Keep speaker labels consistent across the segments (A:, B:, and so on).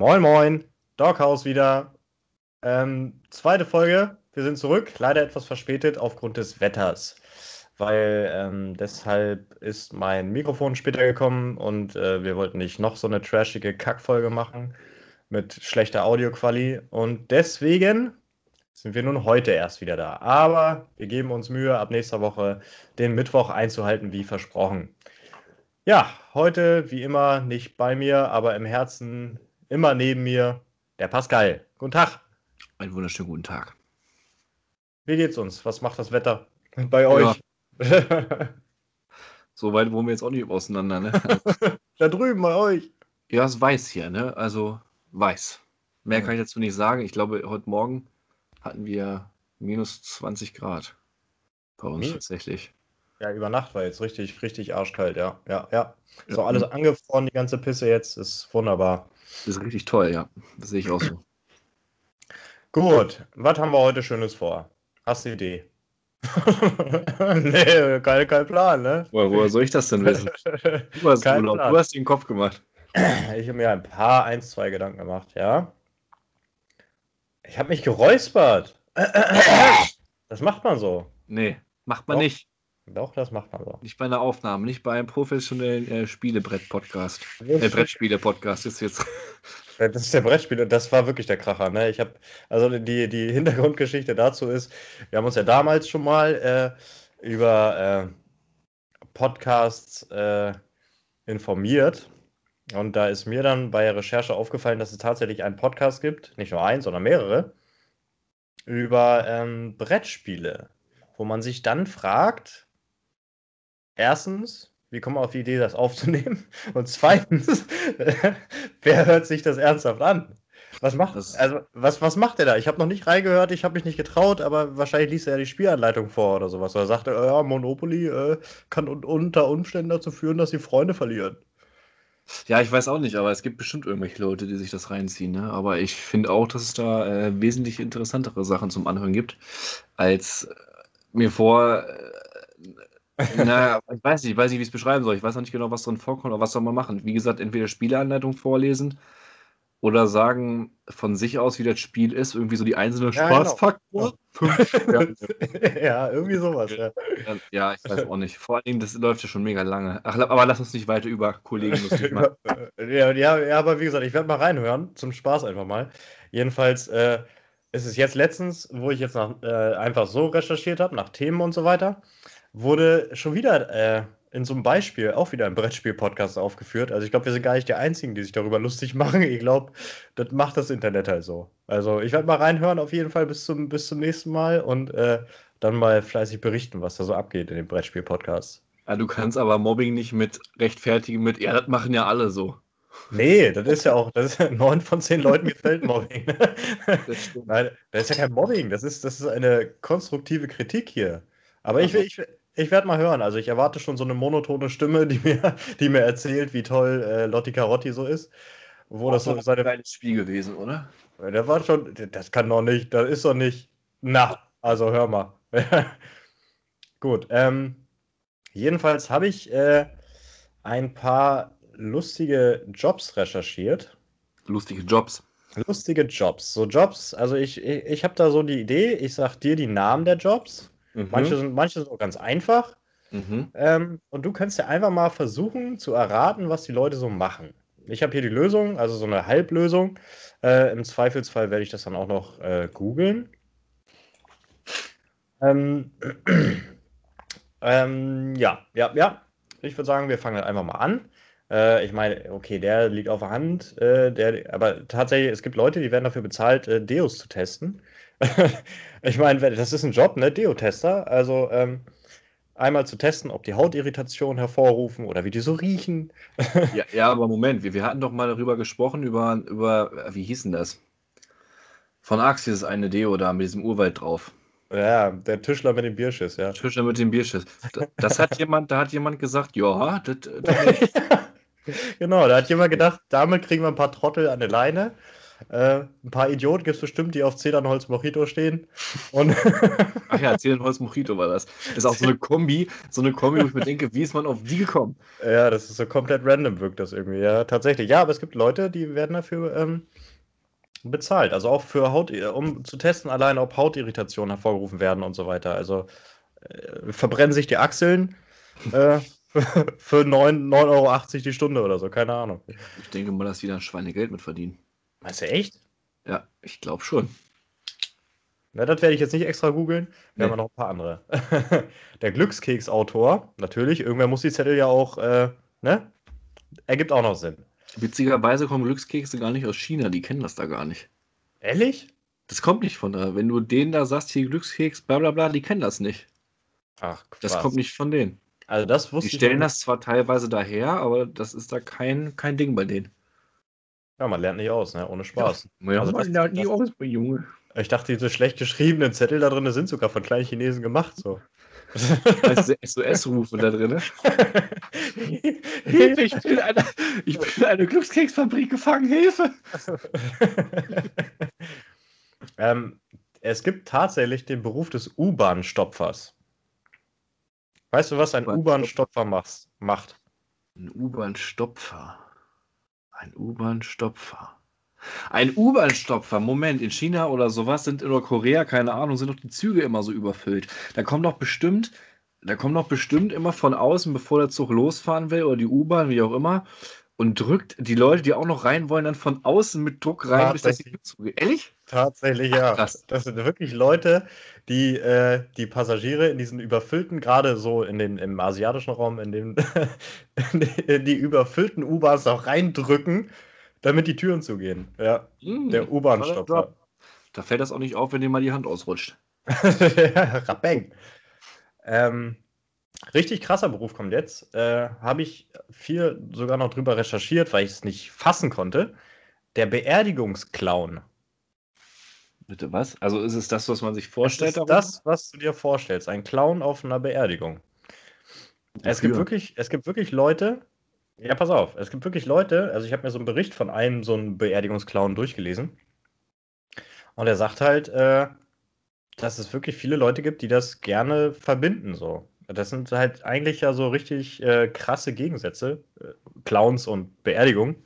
A: Moin, moin, Doghouse wieder. Ähm, zweite Folge, wir sind zurück, leider etwas verspätet aufgrund des Wetters, weil ähm, deshalb ist mein Mikrofon später gekommen und äh, wir wollten nicht noch so eine trashige Kackfolge machen mit schlechter Audioquali und deswegen sind wir nun heute erst wieder da. Aber wir geben uns Mühe, ab nächster Woche den Mittwoch einzuhalten, wie versprochen. Ja, heute wie immer nicht bei mir, aber im Herzen immer neben mir der Pascal. Guten Tag.
B: Einen wunderschönen guten Tag.
A: Wie geht's uns? Was macht das Wetter bei euch? Ja.
B: so weit wohnen wir jetzt auch nicht auseinander, ne?
A: da drüben bei euch.
B: Ja, es weiß hier, ne? Also weiß. Mehr kann ich dazu nicht sagen. Ich glaube, heute Morgen hatten wir minus 20 Grad bei uns Minus? tatsächlich.
A: Ja, über Nacht war jetzt richtig, richtig arschkalt, ja. Ja, ja. So ja. alles angefroren, die ganze Pisse jetzt, ist wunderbar.
B: Das ist richtig toll, ja. Das sehe ich auch so.
A: Gut, was haben wir heute Schönes vor? Hast du Idee? nee, kein, kein Plan, ne?
B: Woher, woher soll ich das denn wissen? Du hast, Urlaub, du hast den Kopf gemacht.
A: Ich habe mir ein paar, eins, zwei Gedanken gemacht, ja. Ich habe mich geräuspert. Das macht man so.
B: Nee, macht man Doch. nicht.
A: Doch, das macht man so.
B: Nicht bei einer Aufnahme, nicht bei einem professionellen äh, Spielebrett-Podcast. Äh, Brettspiele-Podcast ist jetzt.
A: Das ist der Brettspieler, das war wirklich der Kracher. Ne? Ich habe, also die, die Hintergrundgeschichte dazu ist, wir haben uns ja damals schon mal äh, über äh, Podcasts äh, informiert. Und da ist mir dann bei der Recherche aufgefallen, dass es tatsächlich einen Podcast gibt, nicht nur einen, sondern mehrere, über ähm, Brettspiele, wo man sich dann fragt, erstens, wie kommen wir auf die Idee, das aufzunehmen? Und zweitens, wer hört sich das ernsthaft an? Was macht, das also, was, was macht er da? Ich habe noch nicht reingehört, ich habe mich nicht getraut, aber wahrscheinlich liest er ja die Spielanleitung vor oder sowas. Oder sagt er, ja, Monopoly äh, kann unter Umständen dazu führen, dass sie Freunde verlieren.
B: Ja, ich weiß auch nicht, aber es gibt bestimmt irgendwelche Leute, die sich das reinziehen. Ne? Aber ich finde auch, dass es da äh, wesentlich interessantere Sachen zum Anhören gibt, als mir vor äh, naja, ich weiß nicht, ich weiß nicht, wie ich es beschreiben soll. Ich weiß noch nicht genau, was drin vorkommt, aber was soll man machen? Wie gesagt, entweder Spieleanleitung vorlesen oder sagen von sich aus, wie das Spiel ist, irgendwie so die einzelnen ja. Spaßfaktoren.
A: Genau. ja, irgendwie sowas. Ja.
B: ja, ich weiß auch nicht. Vor allem, das läuft ja schon mega lange. Ach, aber lass uns nicht weiter über Kollegen lustig machen.
A: ja, ja, ja, aber wie gesagt, ich werde mal reinhören, zum Spaß einfach mal. Jedenfalls äh, ist es jetzt letztens, wo ich jetzt nach, äh, einfach so recherchiert habe, nach Themen und so weiter wurde schon wieder äh, in so einem Beispiel auch wieder ein Brettspiel-Podcast aufgeführt. Also ich glaube, wir sind gar nicht die Einzigen, die sich darüber lustig machen. Ich glaube, das macht das Internet halt so. Also ich werde mal reinhören auf jeden Fall bis zum, bis zum nächsten Mal und äh, dann mal fleißig berichten, was da so abgeht in dem Brettspiel-Podcast.
B: Ja, du kannst aber Mobbing nicht mit rechtfertigen mit, ja, das machen ja alle so.
A: Nee, das ist ja auch, das ist neun von zehn Leuten gefällt Mobbing. Das. Nein, das ist ja kein Mobbing, das ist, das ist eine konstruktive Kritik hier. Aber ich, ich, ich werde mal hören. Also ich erwarte schon so eine monotone Stimme, die mir, die mir erzählt, wie toll äh, Lotti Carotti so ist.
B: Wo Auch das so seine. Ein Spiel gewesen, oder?
A: Der war schon. Das kann doch nicht. Das ist doch nicht. Na, also hör mal. Gut. Ähm, jedenfalls habe ich äh, ein paar lustige Jobs recherchiert.
B: Lustige Jobs.
A: Lustige Jobs. So Jobs, also ich, ich, ich habe da so die Idee, ich sag dir die Namen der Jobs Mhm. Manche, sind, manche sind auch ganz einfach. Mhm. Ähm, und du kannst ja einfach mal versuchen zu erraten, was die Leute so machen. Ich habe hier die Lösung, also so eine Halblösung. Äh, Im Zweifelsfall werde ich das dann auch noch äh, googeln. Ähm, ähm, ja, ja, ja. Ich würde sagen, wir fangen halt einfach mal an. Äh, ich meine, okay, der liegt auf der Hand, äh, der, aber tatsächlich, es gibt Leute, die werden dafür bezahlt, äh, Deos zu testen. ich meine, das ist ein Job, ne? Deo-Tester. Also ähm, einmal zu testen, ob die Hautirritation hervorrufen oder wie die so riechen.
B: ja, ja, aber Moment, wir, wir hatten doch mal darüber gesprochen, über, über, wie hieß denn das? Von Axis ist eine Deo da mit diesem Urwald drauf.
A: Ja, der Tischler mit dem Bierschiss, ja.
B: Tischler mit dem Bierschiss. Das hat jemand, da hat jemand gesagt, ja, das, das
A: Genau, da hat jemand gedacht, damit kriegen wir ein paar Trottel an der Leine. Äh, ein paar Idioten gibt es bestimmt, die auf Zedernholz Mojito stehen. Und
B: Ach ja, Zedernholz Mojito war das. Ist auch so eine Kombi, so eine Kombi, wo ich mir denke, wie ist man auf die gekommen?
A: Ja, das ist so komplett random, wirkt das irgendwie. Ja, tatsächlich. Ja, aber es gibt Leute, die werden dafür ähm, bezahlt. Also auch für Haut, um zu testen, allein ob Hautirritationen hervorgerufen werden und so weiter. Also äh, verbrennen sich die Achseln. Äh, für 9,80 Euro die Stunde oder so, keine Ahnung.
B: Ich denke mal, dass die da Schweinegeld mit verdienen.
A: Meinst du echt?
B: Ja, ich glaube schon.
A: Na, das werde ich jetzt nicht extra googeln. Wir nee. haben noch ein paar andere. Der Glückskeksautor, natürlich, irgendwer muss die Zettel ja auch, äh, ne? Ergibt auch noch Sinn.
B: Witzigerweise kommen Glückskekse gar nicht aus China, die kennen das da gar nicht.
A: Ehrlich?
B: Das kommt nicht von da. Wenn du denen da sagst, hier Glückskeks, bla bla bla, die kennen das nicht.
A: Ach,
B: Quatsch. Das kommt nicht von denen.
A: Also das wusste
B: Die stellen das zwar teilweise daher, aber das ist da kein, kein Ding bei denen.
A: Ja, man lernt nicht aus, ne? Ohne Spaß.
B: Ja, also man lernt nie aus Junge.
A: Ich dachte, diese schlecht geschriebenen Zettel da drin sind sogar von kleinen Chinesen gemacht. So.
B: Also SOS-Rufe da drin. Hilfe, ich bin, eine, ich bin in eine Glückskeksfabrik gefangen, Hilfe!
A: ähm, es gibt tatsächlich den Beruf des U-Bahn-Stopfers. Weißt du, was ein U-Bahn-Stopfer macht?
B: Ein U-Bahn-Stopfer. Ein U-Bahn-Stopfer. Ein U-Bahn-Stopfer, Moment, in China oder sowas sind in Korea, keine Ahnung, sind doch die Züge immer so überfüllt. Da kommt doch bestimmt, da kommt doch bestimmt immer von außen, bevor der Zug losfahren will oder die U-Bahn, wie auch immer, und drückt die Leute, die auch noch rein wollen, dann von außen mit Druck rein, bis das die Züge. Ehrlich?
A: Tatsächlich, ja. Krass. Das sind wirklich Leute, die äh, die Passagiere in diesen überfüllten, gerade so in den, im asiatischen Raum, in den die, die überfüllten U-Bahns auch reindrücken, damit die Türen zugehen. Ja, mm, der U-Bahn-Stopper.
B: Da fällt das auch nicht auf, wenn dir mal die Hand ausrutscht.
A: Rabeng. Ähm, richtig krasser Beruf kommt jetzt. Äh, Habe ich viel sogar noch drüber recherchiert, weil ich es nicht fassen konnte. Der Beerdigungsclown.
B: Bitte was? Also ist es das, was man sich vorstellt?
A: Das ist das, was du dir vorstellst. Ein Clown auf einer Beerdigung. Es gibt, wirklich, es gibt wirklich Leute, ja, pass auf, es gibt wirklich Leute, also ich habe mir so einen Bericht von einem so einem Beerdigungsclown durchgelesen. Und er sagt halt, äh, dass es wirklich viele Leute gibt, die das gerne verbinden. So. Das sind halt eigentlich ja so richtig äh, krasse Gegensätze. Äh, Clowns und Beerdigung,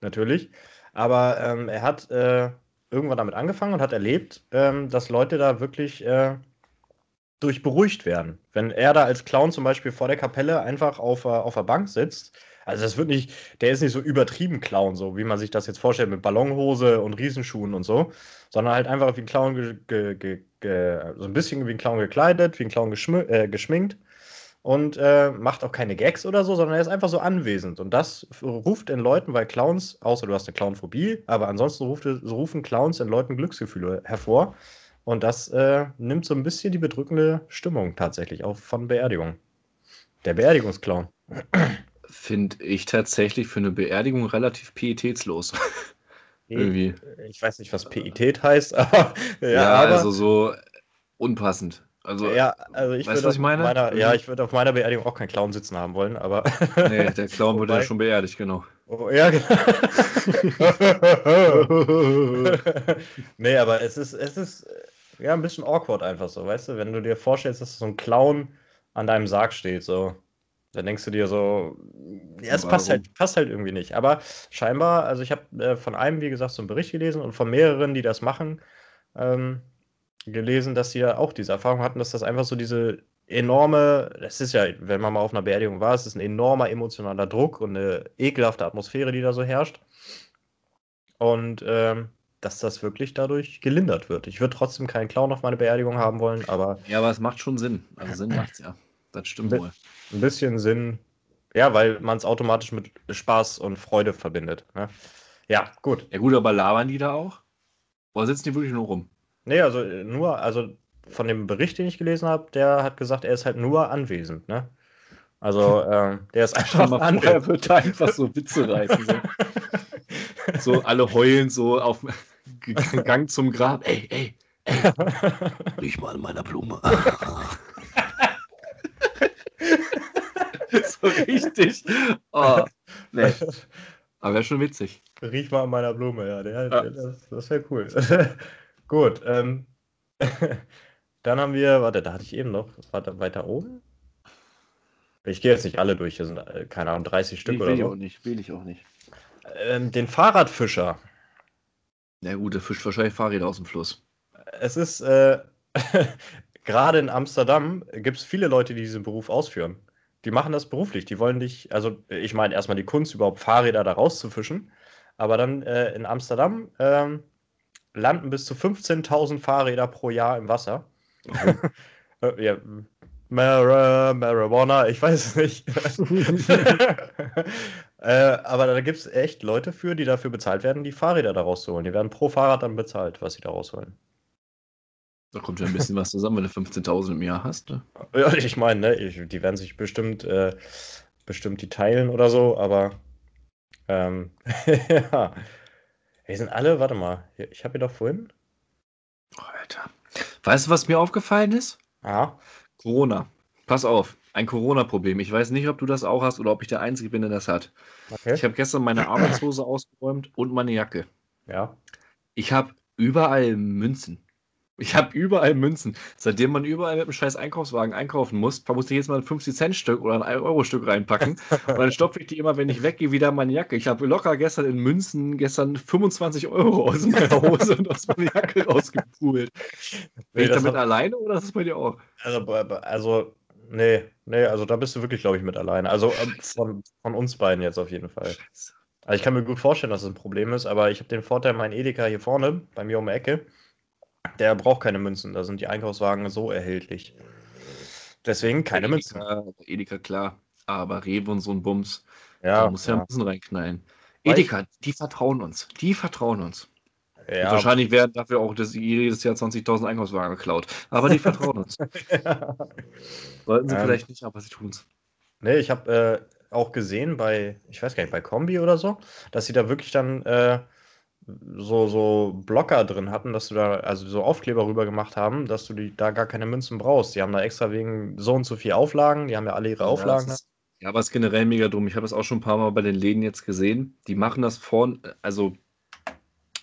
A: natürlich. Aber ähm, er hat äh, irgendwann damit angefangen und hat erlebt, ähm, dass Leute da wirklich äh, durch beruhigt werden. Wenn er da als Clown zum Beispiel vor der Kapelle einfach auf, auf der Bank sitzt, also das wird nicht, der ist nicht so übertrieben Clown, so wie man sich das jetzt vorstellt mit Ballonhose und Riesenschuhen und so, sondern halt einfach wie ein Clown, ge, ge, ge, so ein bisschen wie ein Clown gekleidet, wie ein Clown äh, geschminkt und äh, macht auch keine Gags oder so, sondern er ist einfach so anwesend. Und das ruft in Leuten, weil Clowns, außer du hast eine Clownphobie, aber ansonsten ruft, rufen Clowns in Leuten Glücksgefühle hervor. Und das äh, nimmt so ein bisschen die bedrückende Stimmung tatsächlich auch von Beerdigung. Der Beerdigungsclown.
B: Finde ich tatsächlich für eine Beerdigung relativ pietätslos.
A: Irgendwie. Ich weiß nicht, was Pietät heißt, aber.
B: Ja, ja aber, also so unpassend. Also,
A: ja, also ich
B: weißt du, was ich meine?
A: Meiner, ja, ich würde auf meiner Beerdigung auch keinen Clown sitzen haben wollen, aber.
B: nee, der Clown wurde ja schon beerdigt, genau.
A: Oh, ja, genau. nee, aber es ist, es ist ja ein bisschen awkward einfach so, weißt du, wenn du dir vorstellst, dass so ein Clown an deinem Sarg steht, so. Dann denkst du dir so, ja, es passt halt, passt halt irgendwie nicht. Aber scheinbar, also ich habe äh, von einem, wie gesagt, so einen Bericht gelesen und von mehreren, die das machen, ähm, gelesen, dass sie ja auch diese Erfahrung hatten, dass das einfach so diese enorme, das ist ja, wenn man mal auf einer Beerdigung war, es ist ein enormer emotionaler Druck und eine ekelhafte Atmosphäre, die da so herrscht. Und ähm, dass das wirklich dadurch gelindert wird. Ich würde trotzdem keinen Clown auf meine Beerdigung haben wollen, aber.
B: Ja, aber es macht schon Sinn. Also Sinn macht es ja. Das stimmt wohl.
A: Ein bisschen Sinn. Ja, weil man es automatisch mit Spaß und Freude verbindet. Ne? Ja, gut.
B: Ja, gut, aber labern die da auch? Oder sitzen die wirklich nur rum?
A: Nee, also äh, nur, also von dem Bericht, den ich gelesen habe, der hat gesagt, er ist halt nur anwesend, ne? Also, äh, der ist einfach
B: mal anwesend. Er wird da einfach so Witze reißen. So. so alle heulen so auf Gang zum Grab. Ey, ey, ey, riech mal an meiner Blume. So richtig. Oh, nee. Aber wäre schon witzig.
A: Riech mal an meiner Blume, ja. Der, der, das das wäre cool. Gut. Ähm, dann haben wir, warte, da hatte ich eben noch, warte, weiter oben. Ich gehe jetzt nicht alle durch, hier sind, äh, keine Ahnung, 30 Stück
B: Ich
A: oder
B: will ich
A: so.
B: auch nicht, will ich auch nicht.
A: Ähm, den Fahrradfischer.
B: Na gut, der fischt wahrscheinlich Fahrräder aus dem Fluss.
A: Es ist, äh, gerade in Amsterdam gibt es viele Leute, die diesen Beruf ausführen. Die machen das beruflich. Die wollen dich, also ich meine erstmal die Kunst, überhaupt Fahrräder da rauszufischen. Aber dann äh, in Amsterdam ähm, landen bis zu 15.000 Fahrräder pro Jahr im Wasser. Äh, ja, Mara, Marijuana, ich weiß es nicht. äh, aber da gibt es echt Leute für, die dafür bezahlt werden, die Fahrräder da rauszuholen. Die werden pro Fahrrad dann bezahlt, was sie da rausholen.
B: Da kommt ja ein bisschen was zusammen, wenn du 15.000 im Jahr hast. Ne?
A: Ja, ich meine, ne, ich, die werden sich bestimmt, äh, bestimmt die teilen oder so, aber ähm, ja. Die sind alle, warte mal, ich habe hier doch vorhin.
B: Oh, Alter. Weißt du, was mir aufgefallen ist?
A: Ah,
B: Corona. Pass auf, ein Corona-Problem. Ich weiß nicht, ob du das auch hast oder ob ich der Einzige bin, der das hat.
A: okay.
B: Ich habe gestern meine Arbeitshose ausgeräumt und meine Jacke.
A: ja.
B: Ich habe überall Münzen. Ich habe überall Münzen. Seitdem man überall mit einem scheiß Einkaufswagen einkaufen muss, muss ich jetzt mal ein 50-Cent-Stück oder ein 1-Euro-Stück reinpacken. Und dann stopfe ich die immer, wenn ich weggehe, wieder in meine Jacke. Ich habe locker gestern in Münzen gestern 25 Euro aus meiner Hose und aus meiner Jacke rausgepult. Bin ich
A: das
B: damit alleine oder ist das bei dir auch?
A: Also, also, nee, nee, also da bist du wirklich, glaube ich, mit alleine. Also ähm, von, von uns beiden jetzt auf jeden Fall. Also ich kann mir gut vorstellen, dass es ein Problem ist, aber ich habe den Vorteil, mein Edeka hier vorne, bei mir um die Ecke, der braucht keine Münzen. Da sind die Einkaufswagen so erhältlich. Deswegen keine Münzen.
B: Edeka, klar. Aber Rewe und so ein Bums,
A: Ja,
B: da muss ja
A: ja.
B: Münzen reinknallen. Edeka, die vertrauen uns. Die vertrauen uns. Und
A: ja.
B: wahrscheinlich werden dafür auch das, jedes Jahr 20.000 Einkaufswagen geklaut. Aber die vertrauen uns. Sollten sie
A: Ähm.
B: vielleicht nicht, aber sie tun es.
A: Nee, ich habe äh, auch gesehen bei, ich weiß gar nicht, bei Kombi oder so, dass sie da wirklich dann äh, so, so Blocker drin hatten, dass du da, also so Aufkleber rüber gemacht haben, dass du die, da gar keine Münzen brauchst. Die haben da extra wegen so und so viel Auflagen, die haben ja alle ihre Auflagen.
B: Ja, ist, ja, aber es ist generell mega dumm. Ich habe es auch schon ein paar Mal bei den Läden jetzt gesehen. Die machen das vorn, also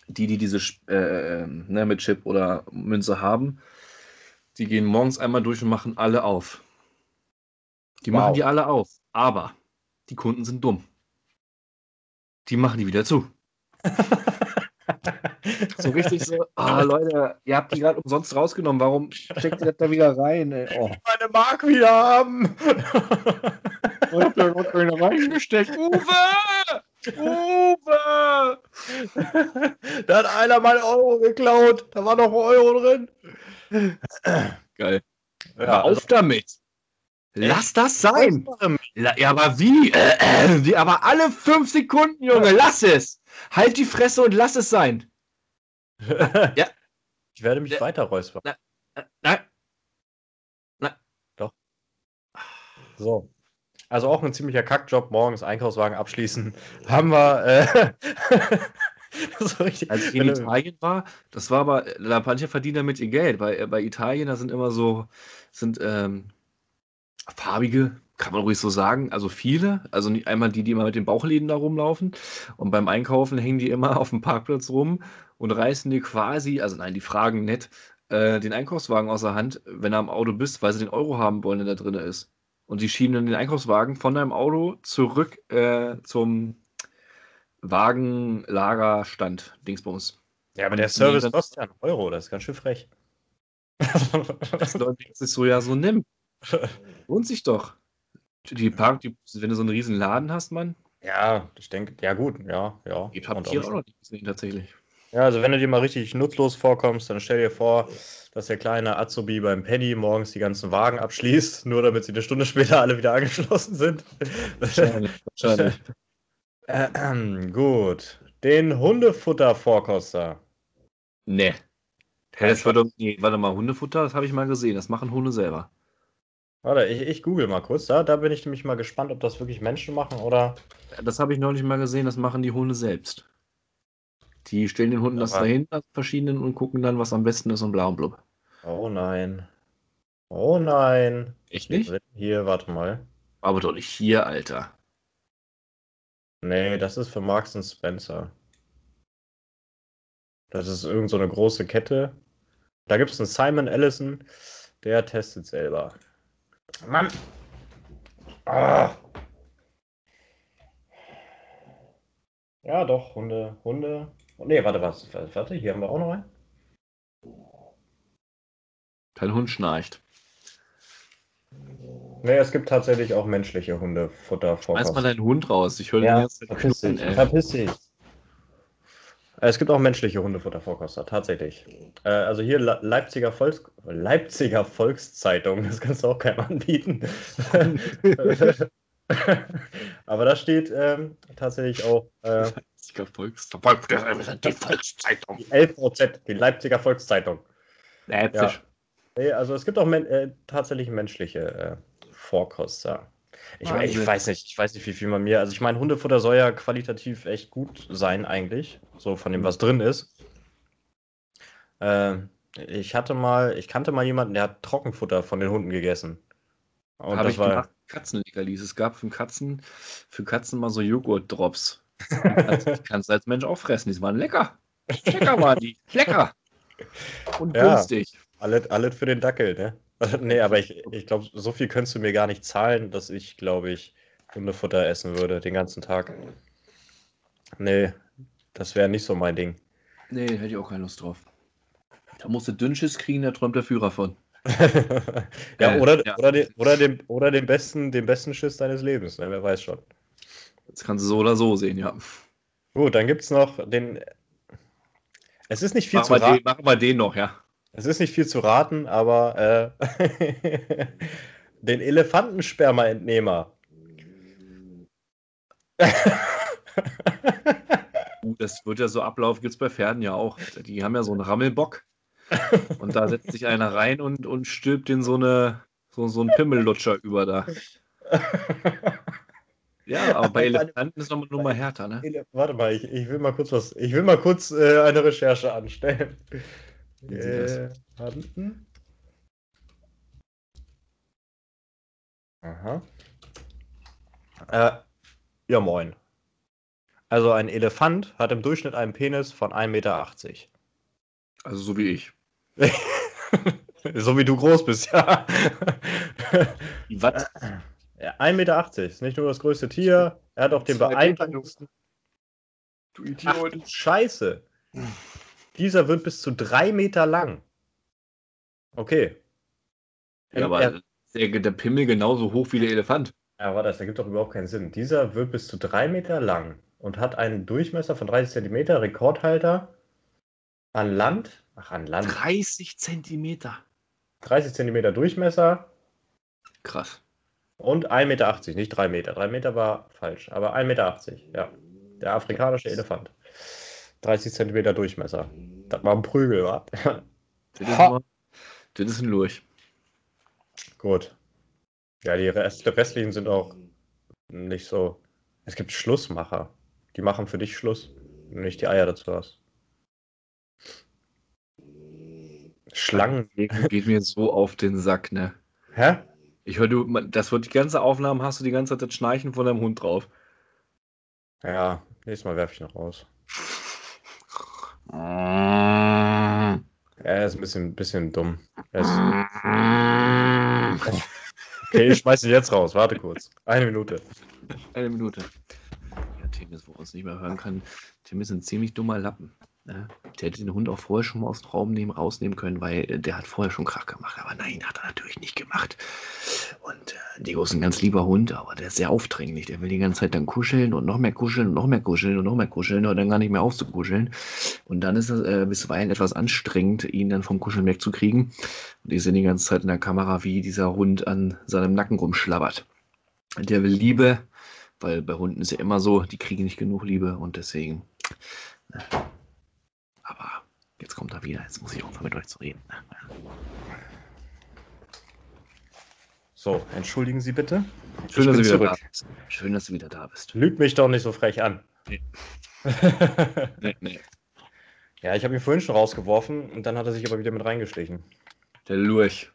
B: die, die diese äh, ne, mit Chip oder Münze haben, die gehen morgens einmal durch und machen alle auf. Die
A: Wow.
B: machen die alle auf. Aber die Kunden sind dumm. Die machen die wieder zu. So richtig so, ah Leute, ihr habt die gerade umsonst rausgenommen, warum steckt ihr das da wieder rein? Ey? Oh,
A: meine Mark wieder haben.
B: ich hab da gerade keine reingesteckt. Uwe! Uwe!
A: da hat einer mal Euro geklaut. Da war noch ein Euro drin.
B: Geil.
A: Ja,
B: Hör auf damit! Lass das sein!
A: also-
B: ja, aber wie? Äh, äh, wie? Aber alle fünf Sekunden, Junge, lass es! Halt die Fresse und lass es sein! Ja.
A: Ich werde mich
B: Ja.
A: weiter räuspern.
B: Äh, Nein,
A: So. Also auch ein ziemlicher Kackjob, morgens Einkaufswagen abschließen. Haben wir. Äh, so richtig.
B: als ich in Italien war, das war aber, da manche verdienen damit ihr Geld. Bei, bei Italien, da sind immer so, sind ähm, farbige, kann man ruhig so sagen, also viele. Also nicht einmal die, die immer mit den Bauchläden da rumlaufen. Und beim Einkaufen hängen die immer auf dem Parkplatz rum und reißen dir quasi, also nein, die fragen nett, äh, den Einkaufswagen aus der Hand, wenn du am Auto bist, weil sie den Euro haben wollen, der da drin ist. Und die schieben dann den Einkaufswagen von deinem Auto zurück äh, zum Wagenlagerstand, Dingsbums.
A: Ja, aber
B: Und
A: der Service
B: dann-
A: kostet ja einen Euro, das ist ganz schön frech.
B: Das Leute sich so ja so nimm. Lohnt sich doch. Die Park, die, wenn du so einen riesen Laden hast, Mann,
A: ja, ich denke, ja gut, ja, ja.
B: hier
A: auch-
B: auch noch nicht gesehen, tatsächlich.
A: Ja, also wenn du dir mal richtig nutzlos vorkommst, dann stell dir vor, dass der kleine Azubi beim Penny morgens die ganzen Wagen abschließt, nur damit sie eine Stunde später alle wieder angeschlossen sind.
B: Wahrscheinlich. wahrscheinlich.
A: Ähm, gut. Den Hundefutter-Vorkoster.
B: Nee. Das war doch, nee, warte mal, Hundefutter, das habe ich mal gesehen. Das machen Hunde selber.
A: Warte, ich, ich google mal kurz. Da, da bin ich nämlich mal gespannt, ob das wirklich Menschen machen oder.
B: Das habe ich neulich mal gesehen, das machen die Hunde selbst. Die stellen den Hunden das
A: Aber-
B: dahin, das verschiedenen, und gucken dann, was am besten ist und bla und blub.
A: Oh nein. Oh nein.
B: Echt nicht?
A: Hier, warte mal.
B: Aber doch nicht hier, Alter.
A: Nee, das ist für Marks und Spencer. Das ist irgend so eine große Kette. Da gibt es einen Simon Allison, der testet selber. Mann! Ah. Ja, doch, Hunde, Hunde. Nee, warte, was? Warte, hier haben wir auch noch einen.
B: Kein Hund schnarcht.
A: Nee, es gibt tatsächlich auch menschliche Hundefutter
B: Schmeiß mal deinen Hund raus. Ich höre
A: ja,
B: den jetzt
A: verpiss dich. Verpiss dich. Es gibt auch menschliche Hundefuttervorkoster, tatsächlich. Äh, also hier Le Leipziger, Volks Leipziger Volkszeitung, das kannst du auch keinem anbieten. Aber da steht ähm, tatsächlich auch. Äh,
B: Leipziger Volkszeitung.
A: Die Volkszeitung. Die LVZ, die Leipziger Volkszeitung.
B: Leipzig.
A: Ja. Nee, also es gibt auch men äh, tatsächlich menschliche äh, Vorkoster. Ich, ich, weiß nicht, ich weiß nicht, wie viel man mir. Also ich meine, Hundefutter soll ja qualitativ echt gut sein, eigentlich. So von dem, was drin ist. Äh, ich hatte mal, ich kannte mal jemanden, der hat Trockenfutter von den Hunden gegessen.
B: Und Habe das ich war Katzenleckerlis. Es gab für Katzen, für Katzen mal so Joghurt-Drops. Die kannst du als Mensch auch fressen. Die waren lecker. Lecker waren die. Lecker. Und ja, günstig.
A: Alles, alles für den Dackel, ne? nee, aber ich, ich glaube, so viel könntest du mir gar nicht zahlen, dass ich, glaube ich, Hundefutter essen würde den ganzen Tag. Nee, das wäre nicht so mein Ding.
B: Nee, hätte ich auch keine Lust drauf. Da musst du Dünnschiss kriegen, da träumt der Führer von.
A: ja, äh, oder, ja. Oder, den, oder, den, oder den, besten, den besten Schiss deines Lebens, ne? wer weiß schon.
B: Das kannst du so oder so sehen, ja.
A: Gut, dann gibt es noch den. Es ist nicht viel
B: mach zu raten. Den, machen wir den noch, ja.
A: Es ist nicht viel zu raten, aber äh, den Elefantenspermaentnehmer.
B: das wird ja so ablaufen, gibt es bei Pferden ja auch. Die haben ja so einen Rammelbock. Und da setzt sich einer rein und, und stülpt den so, eine, so, so einen Pimmellutscher über da. Ja, aber bei Elefanten ist es nochmal mal härter, ne?
A: Warte mal, ich, ich will mal kurz was. Ich will mal kurz äh, eine Recherche anstellen. Elefanten. Aha. Äh, ja, moin. Also ein Elefant hat im Durchschnitt einen Penis von 1,80 Meter.
B: Also so wie ich.
A: so wie du groß bist, ja.
B: Was?
A: Ja, 1,80 Meter ist nicht nur das größte Tier, er hat auch den beeindruckendsten. Du Idiot. Ach, Scheiße. Dieser wird bis zu drei Meter lang. Okay.
B: Ja, aber er, der, der Pimmel genauso hoch wie der Elefant.
A: Ja, warte, das ergibt doch überhaupt keinen Sinn. Dieser wird bis zu drei Meter lang und hat einen Durchmesser von 30 Zentimeter, Rekordhalter an Land. Ach, an Land.
B: 30 Zentimeter.
A: 30 Zentimeter Durchmesser.
B: Krass.
A: Und 1,80 Meter, nicht 3 Meter. 3 Meter war falsch, aber 1,80 Meter, ja. Der afrikanische Elefant. 30 Zentimeter Durchmesser. Das war ein Prügel, wa?
B: Das das ist ein Lurch.
A: Gut. Ja, die Rest, restlichen sind auch nicht so. Es gibt Schlussmacher. Die machen für dich Schluss, wenn du nicht die Eier dazu hast.
B: Schlangen. Geht mir so auf den Sack, ne?
A: Hä?
B: Ich höre, du, das wird die ganze Aufnahme, hast du die ganze Zeit das Schnarchen von deinem Hund drauf.
A: Ja, nächstes Mal werfe ich noch raus.
B: Ja,
A: er ist ein bisschen, bisschen dumm. Ist... okay, ich schmeiße ihn jetzt raus. Warte kurz. Eine Minute.
B: Eine Minute. Ja, Tim ist, wo man es nicht mehr hören kann. Tim ist ein ziemlich dummer Lappen. Ne? Der hätte den Hund auch vorher schon mal aus dem Raum nehmen, rausnehmen können, weil äh, der hat vorher schon Krach gemacht. Aber nein, hat er natürlich nicht gemacht. Und äh, Diego ist ein ganz lieber Hund, aber der ist sehr aufdringlich. Der will die ganze Zeit dann kuscheln und noch mehr kuscheln und noch mehr kuscheln und noch mehr kuscheln und dann gar nicht mehr aufzukuscheln. Und dann ist es äh, bisweilen etwas anstrengend, ihn dann vom Kuscheln wegzukriegen. Und ich sehe die ganze Zeit in der Kamera, wie dieser Hund an seinem Nacken rumschlabbert. Der will Liebe, weil bei Hunden ist ja immer so, die kriegen nicht genug Liebe und deswegen. Jetzt kommt er wieder. Jetzt muss ich aufhören, mit euch zu reden.
A: So, entschuldigen Sie bitte.
B: Schön, dass du wieder da bist. Schön, dass du wieder da bist.
A: Lüg mich doch nicht so frech an.
B: Nee. nee, nee.
A: Ja, ich habe ihn vorhin schon rausgeworfen und dann hat er sich aber wieder mit reingestichen.
B: Der Lurch.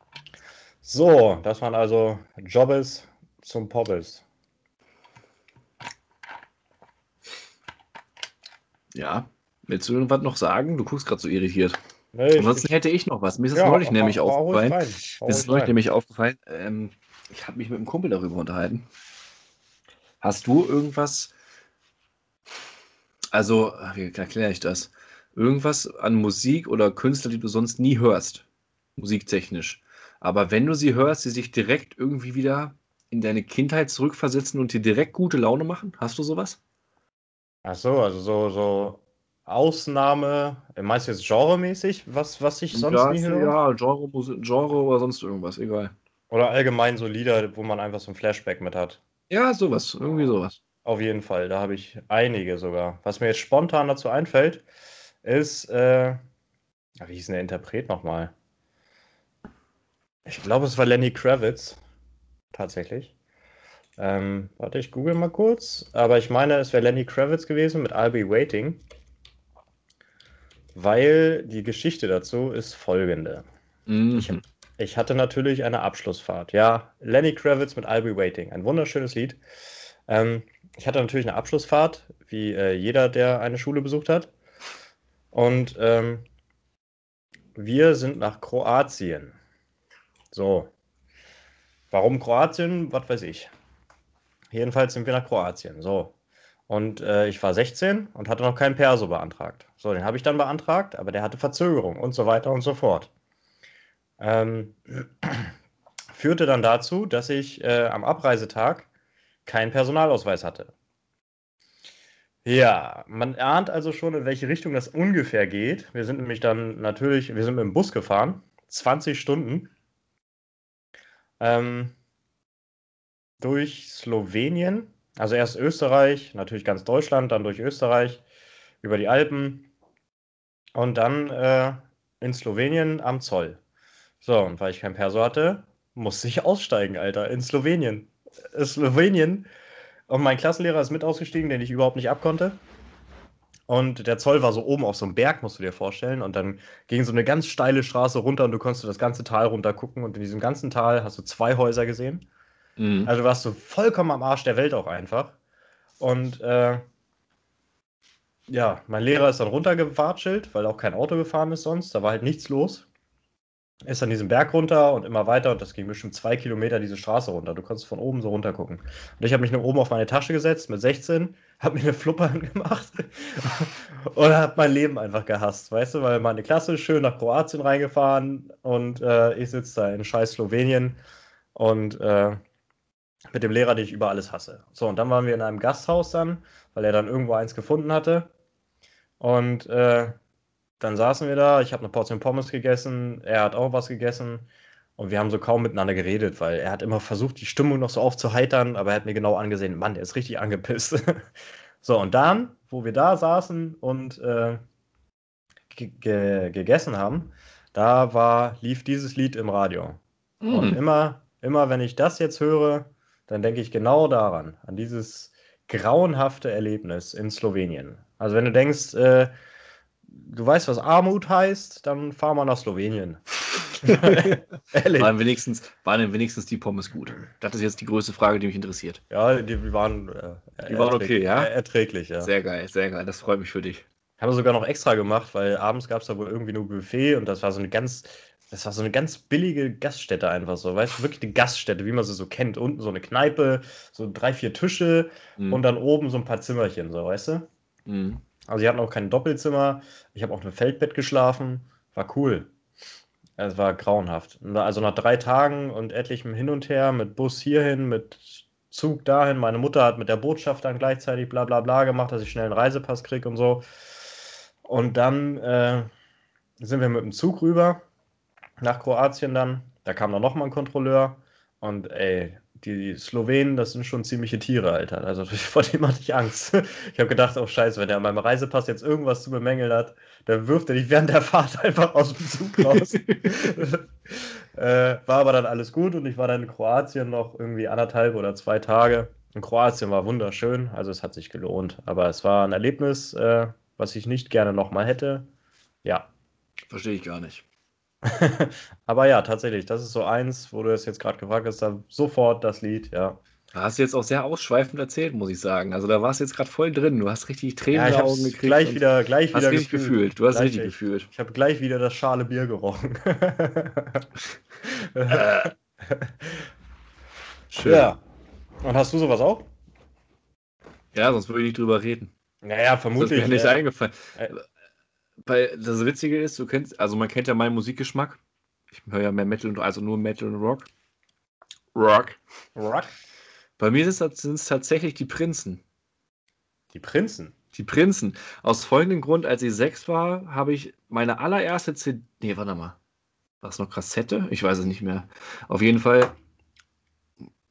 A: So, das waren also Jobbes zum Pobbes.
B: Ja, Willst du irgendwas noch sagen? Du guckst gerade so irritiert.
A: Nee,
B: Ansonsten hätte ich noch was. Mir ist es
A: ja,
B: neulich
A: hau-
B: nämlich
A: ruhig
B: aufgefallen.
A: rein.
B: Mir ist es neulich
A: rein.
B: nämlich aufgefallen. Ähm, ich habe mich mit einem Kumpel darüber unterhalten. Hast du irgendwas? Also, wie erkläre ich das? Irgendwas an Musik oder Künstler, die du sonst nie hörst, musiktechnisch. Aber wenn du sie hörst, die sich direkt irgendwie wieder in deine Kindheit zurückversetzen und dir direkt gute Laune machen? Hast du sowas?
A: Ach so, also so, so Ausnahme, äh, meinst du jetzt genremäßig, was, was ich sonst
B: ja,
A: nie höre?
B: ja, Genre, Musik, Genre oder sonst irgendwas, egal.
A: Oder allgemein so Lieder, wo man einfach so ein Flashback mit hat?
B: Ja, sowas, irgendwie sowas.
A: Auf jeden Fall, da habe ich einige sogar. Was mir jetzt spontan dazu einfällt, ist, äh, wie hieß denn der Interpret nochmal? Ich glaube, es war Lenny Kravitz. Tatsächlich. Ähm, warte, ich google mal kurz. Aber ich meine, es wäre Lenny Kravitz gewesen mit I'll Be Waiting. Weil die Geschichte dazu ist folgende.
B: Mhm.
A: Ich, ich hatte natürlich eine Abschlussfahrt. Ja, Lenny Kravitz mit I'll Be Waiting. Ein wunderschönes Lied. Ähm, ich hatte natürlich eine Abschlussfahrt, wie äh, jeder, der eine Schule besucht hat. Und ähm, wir sind nach Kroatien. So. Warum Kroatien? Was weiß ich. Jedenfalls sind wir nach Kroatien. So. Und äh, ich war 16 und hatte noch keinen Perso beantragt. So, den habe ich dann beantragt, aber der hatte Verzögerung und so weiter und so fort. Ähm, führte dann dazu, dass ich äh, am Abreisetag keinen Personalausweis hatte. Ja, man ahnt also schon, in welche Richtung das ungefähr geht. Wir sind nämlich dann natürlich, wir sind mit dem Bus gefahren, 20 Stunden, ähm, durch Slowenien, also erst Österreich, natürlich ganz Deutschland, dann durch Österreich, über die Alpen und dann äh, in Slowenien am Zoll. So, und weil ich kein Perso hatte, musste ich aussteigen, Alter, in Slowenien. Äh, Slowenien. Und mein Klassenlehrer ist mit ausgestiegen, den ich überhaupt nicht abkonnte. Und der Zoll war so oben auf so einem Berg, musst du dir vorstellen. Und dann ging so eine ganz steile Straße runter und du konntest das ganze Tal runter gucken. Und in diesem ganzen Tal hast du zwei Häuser gesehen.
B: Mhm.
A: Also warst du vollkommen am Arsch der Welt auch einfach. Und äh, ja, mein Lehrer ist dann runtergewatschelt, weil auch kein Auto gefahren ist sonst. Da war halt nichts los. Ist dann diesen Berg runter und immer weiter und das ging bestimmt zwei Kilometer diese Straße runter. Du konntest von oben so runter gucken. Und ich habe mich nur oben auf meine Tasche gesetzt mit 16, habe mir eine Fluppe angemacht und habe mein Leben einfach gehasst, weißt du, weil meine Klasse schön nach Kroatien reingefahren und äh, ich sitze da in scheiß Slowenien und äh, mit dem Lehrer, den ich über alles hasse. So, und dann waren wir in einem Gasthaus dann, weil er dann irgendwo eins gefunden hatte. Und äh, dann saßen wir da, ich habe eine Portion Pommes gegessen, er hat auch was gegessen und wir haben so kaum miteinander geredet, weil er hat immer versucht, die Stimmung noch so aufzuheitern, aber er hat mir genau angesehen, Mann, der ist richtig angepisst. so, und dann, wo wir da saßen und äh, ge ge gegessen haben, da war, lief dieses Lied im Radio. Und
B: Mhm.
A: immer, immer wenn ich das jetzt höre, dann denke ich genau daran, an dieses grauenhafte Erlebnis in Slowenien. Also wenn du denkst, äh, du weißt, was Armut heißt, dann fahr mal nach Slowenien. Ehrlich.
B: Waren wenigstens, waren denn wenigstens die Pommes gut? Das ist jetzt die größte Frage, die mich interessiert.
A: Ja, die, waren, äh,
B: Die waren okay, ja?
A: Erträglich, ja.
B: Sehr geil, sehr geil. Das freut mich für dich.
A: Haben wir sogar noch extra gemacht, weil abends gab es da wohl irgendwie nur Buffet und das war so eine ganz, das war so eine ganz billige Gaststätte einfach so, weißt du, wirklich eine Gaststätte, wie man sie so kennt. Unten so eine Kneipe, so drei, vier Tische
B: Mhm.
A: und dann oben so ein paar Zimmerchen, so, weißt du?
B: Mhm.
A: Also sie hatten auch kein Doppelzimmer, ich habe auf einem Feldbett geschlafen, war cool. Es war grauenhaft. Also nach drei Tagen und etlichem Hin und Her, mit Bus hierhin, mit Zug dahin. Meine Mutter hat mit der Botschaft dann gleichzeitig bla bla bla gemacht, dass ich schnell einen Reisepass kriege und so. Und dann äh, sind wir mit dem Zug rüber nach Kroatien dann. Da kam dann nochmal ein Kontrolleur. Und ey, die Slowenen, das sind schon ziemliche Tiere, Alter. Also vor dem hatte ich Angst. Ich habe gedacht, oh Scheiße, wenn der an meinem Reisepass jetzt irgendwas zu bemängeln hat, dann wirft er dich während der Fahrt einfach aus dem Zug raus. äh, war aber dann alles gut und ich war dann in Kroatien noch irgendwie anderthalb oder zwei Tage. Und Kroatien war wunderschön, also es hat sich gelohnt. Aber es war ein Erlebnis, äh, was ich nicht gerne nochmal hätte. Ja.
B: Verstehe ich gar nicht.
A: aber ja, tatsächlich, das ist so eins, wo du es jetzt gerade gefragt hast, da sofort das Lied, ja.
B: Da hast du jetzt auch sehr ausschweifend erzählt, muss ich sagen. Also da warst du jetzt gerade voll drin. Du hast richtig Tränen
A: Ja,
B: in
A: hab's
B: Augen gekriegt.
A: gleich wieder, gleich
B: hast
A: wieder
B: richtig gefühlt. Du hast
A: Gleich
B: richtig gefühlt.
A: Ich habe gleich wieder das schale Bier gerochen.
B: Schön.
A: ja. Und hast du sowas auch?
B: Ja, sonst würde ich nicht drüber reden.
A: Naja,
B: Das ist
A: vermutlich.
B: mir nicht
A: äh,
B: eingefallen. Weil das Witzige ist, du kennst, also man kennt ja meinen Musikgeschmack. Ich höre ja mehr Metal und also nur Metal und Rock. Rock.
A: Rock?
B: Bei mir sind es tatsächlich die Prinzen.
A: Die Prinzen.
B: Die Prinzen. Aus folgendem Grund, als ich sechs war, habe ich meine allererste CD. Nee, warte mal. War es noch Kassette? Ich weiß es nicht mehr. Auf jeden Fall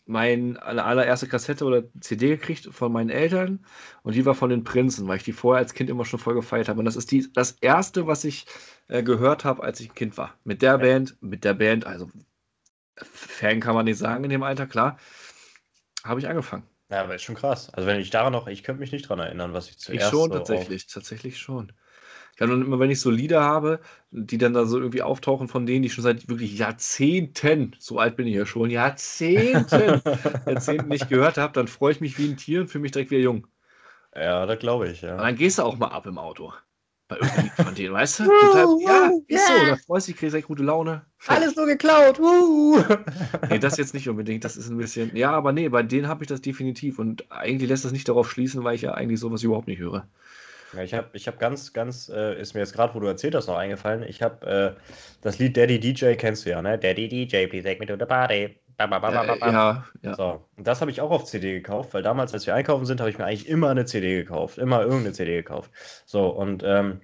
B: meine aller- allererste Kassette oder CD gekriegt von meinen Eltern und die war von den Prinzen, weil ich die vorher als Kind immer schon voll gefeiert habe. Und das ist die, das erste, was ich äh, gehört habe, als ich ein Kind war. Mit der Band, mit der Band, also Fan kann man nicht sagen in dem Alter, klar, habe ich angefangen.
A: Ja, aber ist schon krass. Also wenn ich daran noch, ich könnte mich nicht dran erinnern, was ich zuerst
B: Ich schon,
A: so
B: tatsächlich, tatsächlich schon. Ich kann dann immer, wenn ich so Lieder habe, die dann da so irgendwie auftauchen von denen, die ich schon seit wirklich Jahrzehnten, so alt bin ich ja schon, Jahrzehnten, Jahrzehnten nicht gehört habe, dann freue ich mich wie ein Tier und fühle mich direkt wieder jung.
A: Ja, das glaube ich,
B: Und
A: ja.
B: dann gehst du auch mal ab im Auto. Bei irgendeinem Lied von denen, weißt du? Total, ja, ist so. Da freust du dich, kriegst direkt gute Laune.
A: Alles nur geklaut. Uh.
B: Nee, das jetzt nicht unbedingt. Das ist ein bisschen. Ja, aber nee, bei denen habe ich das definitiv. Und eigentlich lässt das nicht darauf schließen, weil ich ja eigentlich sowas überhaupt nicht höre.
A: Ja, ich habe ich hab ganz, ganz, äh, ist mir jetzt gerade, wo du erzählt hast, noch eingefallen. Ich habe äh, das Lied Daddy DJ, kennst du ja, ne? Daddy DJ, please take me to the party. Ba, ba, ba,
B: ja, ja.
A: So, und das habe ich auch auf CD gekauft, weil damals, als wir einkaufen sind, habe ich mir eigentlich immer eine CD gekauft. Immer irgendeine CD gekauft. So, und ähm,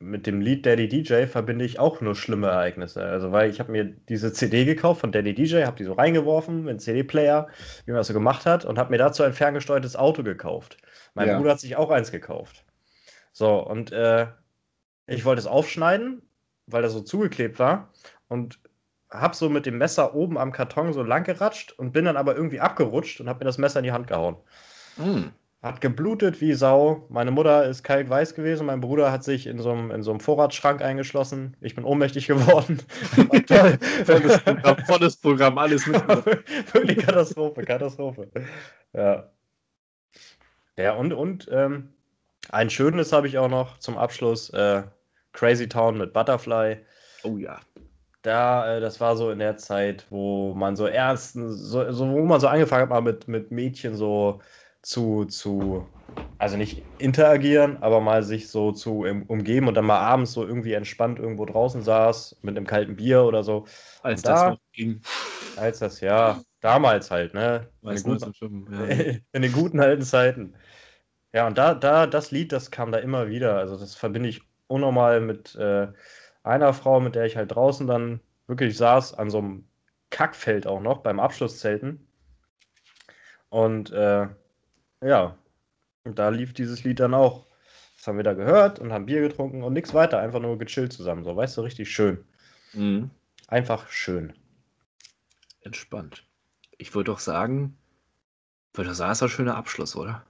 A: mit dem Lied Daddy DJ verbinde ich auch nur schlimme Ereignisse. Also, weil ich habe mir diese CD gekauft von Daddy DJ, habe die so reingeworfen in den CD-Player, wie man das so gemacht hat, und habe mir dazu ein ferngesteuertes Auto gekauft. Mein
B: Ja.
A: Bruder hat sich auch eins gekauft. So, und äh, ich wollte es aufschneiden, weil das so zugeklebt war, und hab so mit dem Messer oben am Karton so lang geratscht und bin dann aber irgendwie abgerutscht und hab mir das Messer in die Hand gehauen.
B: Hm.
A: Hat geblutet wie Sau. Meine Mutter ist kalkweiß gewesen. Mein Bruder hat sich in so einem, in so einem Vorratsschrank eingeschlossen. Ich bin ohnmächtig geworden. Toll.
B: Volles Programm, volles Programm, alles mit.
A: Wirklich Katastrophe, Katastrophe. Ja. Ja, und, und ähm, ein schönes habe ich auch noch zum Abschluss. Äh, Crazy Town mit Butterfly.
B: Oh ja.
A: Da, äh, das war so in der Zeit, wo man so erst, so, so wo man so angefangen hat, mal mit, mit Mädchen so zu, zu, also nicht interagieren, aber mal sich so zu umgeben und dann mal abends so irgendwie entspannt irgendwo draußen saß, mit einem kalten Bier oder so.
B: Als
A: Und
B: das
A: da-
B: noch ging.
A: Als das, ja, damals halt, ne? In den guten,
B: schlimm, ja.
A: in den guten alten Zeiten. Ja, und da, da, das Lied, das kam da immer wieder. Also das verbinde ich unnormal mit äh, einer Frau, mit der ich halt draußen dann wirklich saß, an so einem Kackfeld auch noch, beim Abschlusszelten. Und äh, ja, und da lief dieses Lied dann auch. Das haben wir da gehört und haben Bier getrunken und nichts weiter, einfach nur gechillt zusammen. So, weißt du, richtig schön.
B: Mhm.
A: Einfach schön.
B: Entspannt. Ich würde doch sagen, würde doch sagen, das war ein schöner Abschluss, oder?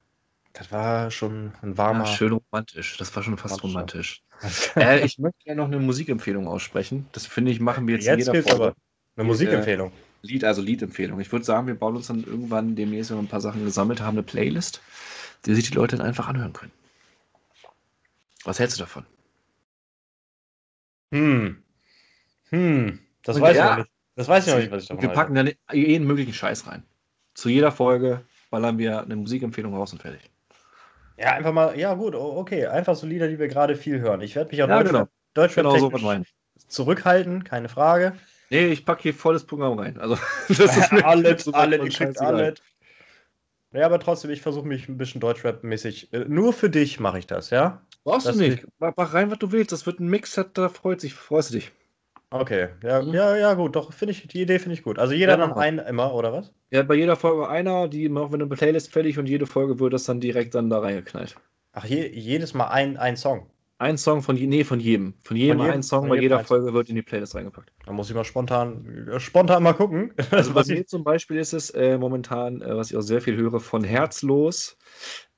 A: Das war schon ein
B: Ja,
A: warmer.
B: schön romantisch. Das war schon fast
A: Romantisch.
B: Äh, ich möchte gerne noch eine Musikempfehlung aussprechen. Das finde ich, machen wir jetzt, in
A: Jetzt
B: jeder
A: geht's
B: Folge.
A: aber. Eine Musikempfehlung.
B: Lied, also Liedempfehlung. Ich würde sagen, wir bauen uns dann irgendwann demnächst, wenn wir ein paar Sachen gesammelt haben, eine Playlist, die sich die Leute dann einfach anhören können. Was hältst du davon?
A: Hm. Hm. Das
B: Und
A: weiß
B: ja.
A: ich nicht. Das weiß ich noch nicht, was ich davon
B: Wir
A: halte.
B: packen dann jeden möglichen Scheiß rein. Zu jeder Folge ballern wir eine Musikempfehlung raus und fertig.
A: Ja, einfach mal, ja gut, okay. Einfach so Lieder, die wir gerade viel hören. Ich werde mich auch
B: Ja,
A: Deutschrap,
B: genau.
A: Deutschrap
B: Genau so
A: zurückhalten, keine Frage.
B: Nee, ich packe hier volles Programm rein. Also, das ist
A: alles,
B: so
A: alles, ihr kriegt alles. Ja, aber trotzdem, ich versuche mich ein bisschen Deutschrap-mäßig. Äh, nur für dich mache ich das, ja?
B: Brauchst
A: Das
B: du nicht. Mach mach rein, was du willst. Das wird ein Mix, da freut sich, freust du dich.
A: Okay, ja,
B: Mhm.
A: ja, ja, gut, doch, finde ich, die Idee finde ich gut. Also jeder
B: Ja,
A: dann einen immer, oder was?
B: Ja, bei jeder Folge einer, die machen wir eine Playlist fertig und jede Folge wird das dann direkt dann da reingeknallt.
A: Ach, je, jedes Mal ein, ein Song.
B: Ein Song von, je- nee, von jedem. Von jedem,
A: jedem-
B: ein Song,
A: von
B: bei jeder Folge wird in die Playlist reingepackt.
A: Da muss ich mal spontan, spontan mal gucken.
B: Also bei
A: Was ich-
B: mir zum Beispiel ist es äh, momentan, äh, was ich auch sehr viel höre, von Herzlos,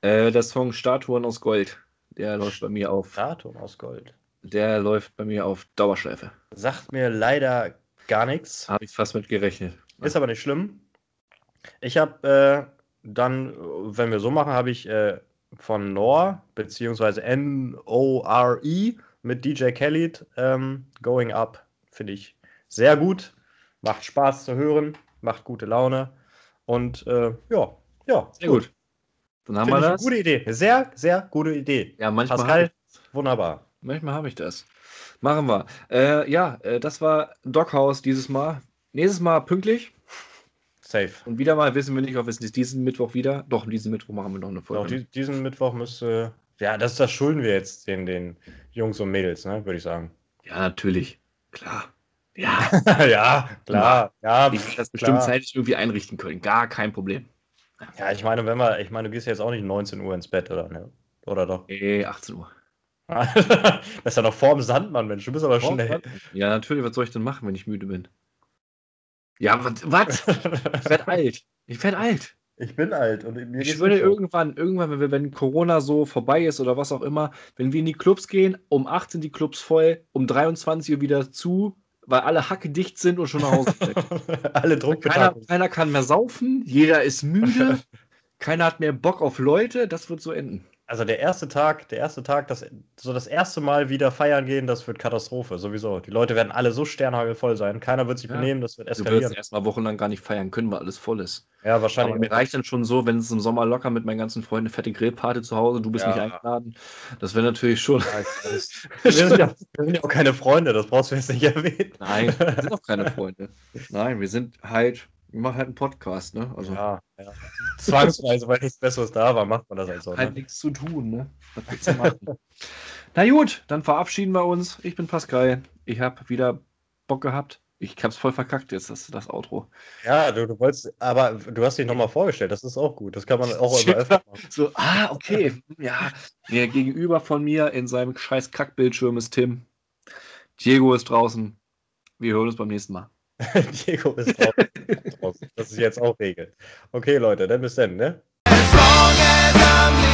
B: äh, der Song Statuen aus Gold. Der läuft bei mir auf,
A: Datum aus Gold.
B: Der läuft bei mir auf Dauerschleife.
A: Sagt mir leider gar nichts.
B: Habe ich fast mit gerechnet.
A: Ist aber nicht schlimm. Ich habe äh, dann, wenn wir so machen, habe ich äh, von Nor, beziehungsweise N-O-R-E mit DJ Khaled ähm, Going Up. Finde ich sehr gut. Macht Spaß zu hören, macht gute Laune. Und äh, ja, ja.
B: Sehr gut. gut.
A: Dann haben Find wir das. Gute Idee. Sehr, sehr gute Idee.
B: Ja, manchmal.
A: Pascal, wunderbar.
B: Manchmal habe ich das. Machen wir. Äh, ja, äh, das war Doghouse dieses Mal. Nächstes Mal pünktlich.
A: Safe.
B: Und wieder mal wissen wir nicht, ob es diesen Mittwoch wieder. Doch, diesen Mittwoch machen wir noch eine
A: Folge. Doch, diesen Mittwoch müsste. Ja, das, das schulden wir jetzt den, den Jungs und Mädels, ne, würde ich sagen.
B: Ja, natürlich. Klar.
A: Ja. ja, klar. Ja,
B: ich werde das bestimmt klar. zeitlich irgendwie einrichten können. Gar kein Problem.
A: Ja, ich meine, wenn wir, ich meine, du gehst jetzt auch nicht 19 Uhr ins Bett, oder? Ne? Oder doch?
B: Eh, 18 Uhr.
A: das ist ja noch vorm Sandmann, Mensch. Du bist aber schnell.
B: Ja, natürlich. Was soll ich denn machen, wenn ich müde bin? Ja, was? was? ich werde alt. Ich werde alt.
A: Ich bin alt und
B: mir Ich würde irgendwann, irgendwann, wenn, wenn Corona so vorbei ist oder was auch immer, wenn wir in die Clubs gehen, um 8 sind die Clubs voll, um 23 Uhr wieder zu, weil alle Hacke dicht sind und schon nach Hause
A: alle Druck
B: keiner, keiner kann mehr saufen, jeder ist müde, keiner hat mehr Bock auf Leute, das wird so enden
A: also der erste Tag, der erste Tag, das, so das erste Mal wieder feiern gehen, das wird Katastrophe, sowieso. Die Leute werden alle so sternhagelvoll sein, keiner wird sich ja. benehmen, das wird
B: eskalieren. Du wirst erstmal wochenlang gar nicht feiern können, weil alles voll ist.
A: Ja, wahrscheinlich.
B: Aber mir reicht dann schon so, wenn es im Sommer locker mit meinen ganzen Freunden eine fette Grillparty zu Hause, du bist ja. nicht eingeladen. Das wäre natürlich schon. Ja,
A: wir, sind ja, wir sind ja auch keine Freunde, das brauchst du jetzt nicht erwähnen.
B: Nein, wir sind auch keine Freunde. Nein, wir sind halt mache halt einen Podcast, ne?
A: Also, ja, ja. Zwangsweise, weil nichts Besseres da war, macht man das halt so.
B: Halt ne? nichts zu tun, ne? Was willst du machen? Na gut, dann verabschieden wir uns. Ich bin Pascal. Ich habe wieder Bock gehabt. Ich hab's voll verkackt jetzt, das, das Outro.
A: Ja, du, du wolltest, aber du hast dich nochmal vorgestellt, das ist auch gut. Das kann man auch immer öfter
B: machen. So, ah, okay. ja. Der gegenüber von mir in seinem scheiß Kackbildschirm ist Tim. Diego ist draußen. Wir hören uns beim nächsten Mal.
A: Diego ist draußen. das ist jetzt auch Regel. Okay, Leute, dann bis dann, ne? As long as I'm